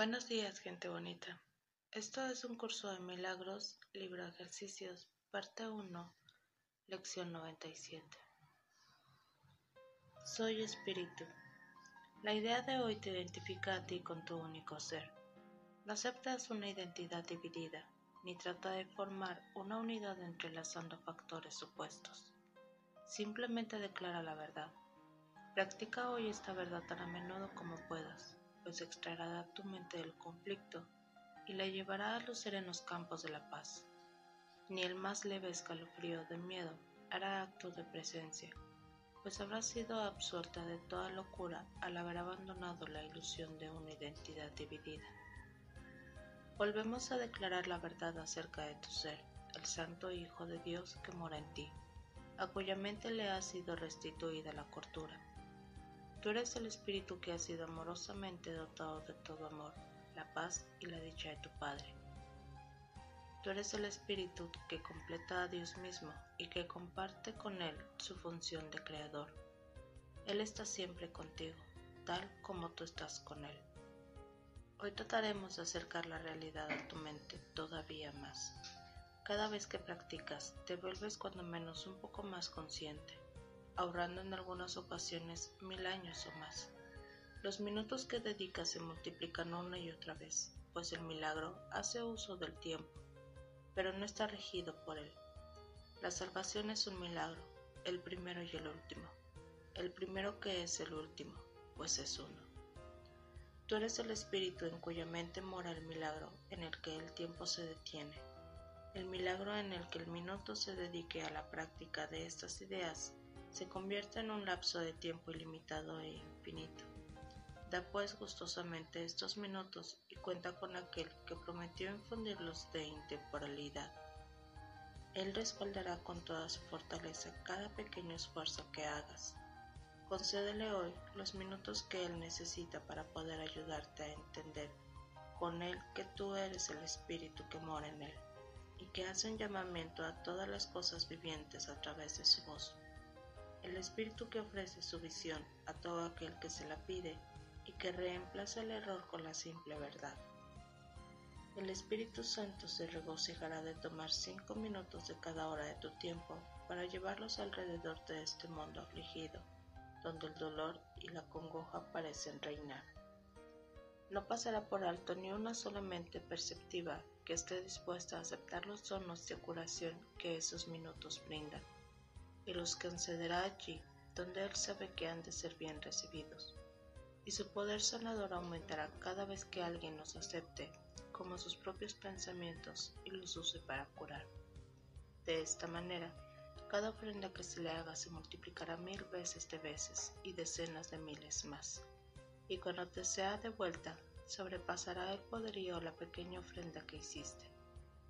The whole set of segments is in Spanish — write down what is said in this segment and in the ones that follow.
Buenos días, gente bonita. Esto es un curso de milagros, libro de ejercicios, parte 1, lección 97. Soy espíritu. La idea de hoy te identifica a ti con tu único ser. No aceptas una identidad dividida, ni trata de formar una unidad entrelazando factores opuestos. Simplemente declara la verdad. Practica hoy esta verdad tan a menudo como puedas pues extraerá tu mente del conflicto y la llevará a los serenos campos de la paz. Ni el más leve escalofrío de miedo hará acto de presencia, pues habrá sido absuelta de toda locura al haber abandonado la ilusión de una identidad dividida. Volvemos a declarar la verdad acerca de tu ser, el Santo Hijo de Dios que mora en ti, a cuya mente le ha sido restituida la cordura Tú eres el Espíritu que ha sido amorosamente dotado de todo amor, la paz y la dicha de tu Padre. Tú eres el Espíritu que completa a Dios mismo y que comparte con Él su función de Creador. Él está siempre contigo, tal como tú estás con Él. Hoy trataremos de acercar la realidad a tu mente todavía más. Cada vez que practicas, te vuelves cuando menos un poco más consciente ahorrando en algunas ocasiones mil años o más. Los minutos que dedicas se multiplican una y otra vez, pues el milagro hace uso del tiempo, pero no está regido por él. La salvación es un milagro, el primero y el último. El primero que es el último, pues es uno. Tú eres el espíritu en cuya mente mora el milagro, en el que el tiempo se detiene. El milagro en el que el minuto se dedique a la práctica de estas ideas se convierte en un lapso de tiempo ilimitado e infinito. Da pues gustosamente estos minutos y cuenta con aquel que prometió infundirlos de intemporalidad. Él respaldará con toda su fortaleza cada pequeño esfuerzo que hagas. Concédele hoy los minutos que Él necesita para poder ayudarte a entender con Él que tú eres el Espíritu que mora en Él y que hace un llamamiento a todas las cosas vivientes a través de su voz el espíritu que ofrece su visión a todo aquel que se la pide y que reemplaza el error con la simple verdad. El Espíritu Santo se regocijará de tomar cinco minutos de cada hora de tu tiempo para llevarlos alrededor de este mundo afligido, donde el dolor y la congoja parecen reinar. No pasará por alto ni una solamente perceptiva que esté dispuesta a aceptar los donos de curación que esos minutos brindan y los concederá allí donde Él sabe que han de ser bien recibidos. Y su poder sanador aumentará cada vez que alguien los acepte como sus propios pensamientos y los use para curar. De esta manera, cada ofrenda que se le haga se multiplicará mil veces de veces y decenas de miles más. Y cuando te sea devuelta, sobrepasará el poderío la pequeña ofrenda que hiciste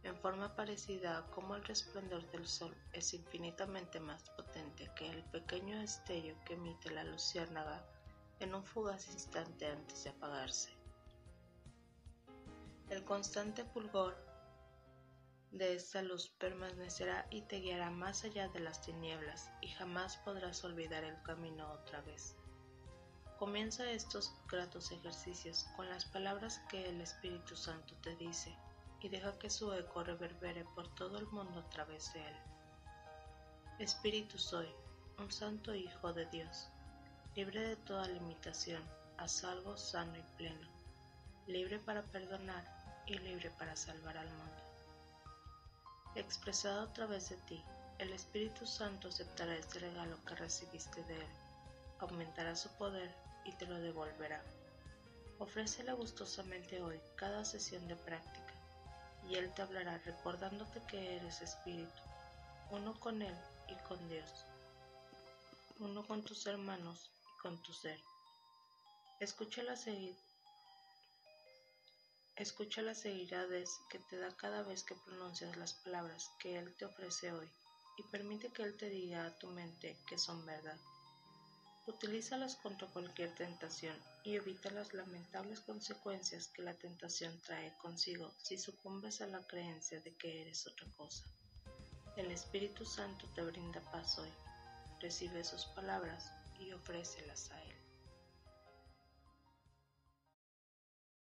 en forma parecida a cómo el resplandor del sol es infinitamente más potente que el pequeño destello que emite la luciérnaga en un fugaz instante antes de apagarse. El constante fulgor de esta luz permanecerá y te guiará más allá de las tinieblas y jamás podrás olvidar el camino otra vez. Comienza estos gratos ejercicios con las palabras que el Espíritu Santo te dice y deja que su eco reverbere por todo el mundo a través de él. Espíritu soy, un santo Hijo de Dios, libre de toda limitación, a salvo, sano y pleno, libre para perdonar y libre para salvar al mundo. Expresado a través de ti, el Espíritu Santo aceptará este regalo que recibiste de Él, aumentará su poder y te lo devolverá. Ofrécele gustosamente hoy cada sesión de práctica y Él te hablará recordándote que eres espíritu, uno con Él y con Dios, uno con tus hermanos y con tu ser. Escucha la Escucha las seguidades que te da cada vez que pronuncias las palabras que Él te ofrece hoy y permite que Él te diga a tu mente que son verdad. Utilízalas contra cualquier tentación y evita las lamentables consecuencias que la tentación trae consigo si sucumbes a la creencia de que eres otra cosa. El Espíritu Santo te brinda paz hoy. Recibe sus palabras y ofrécelas a Él.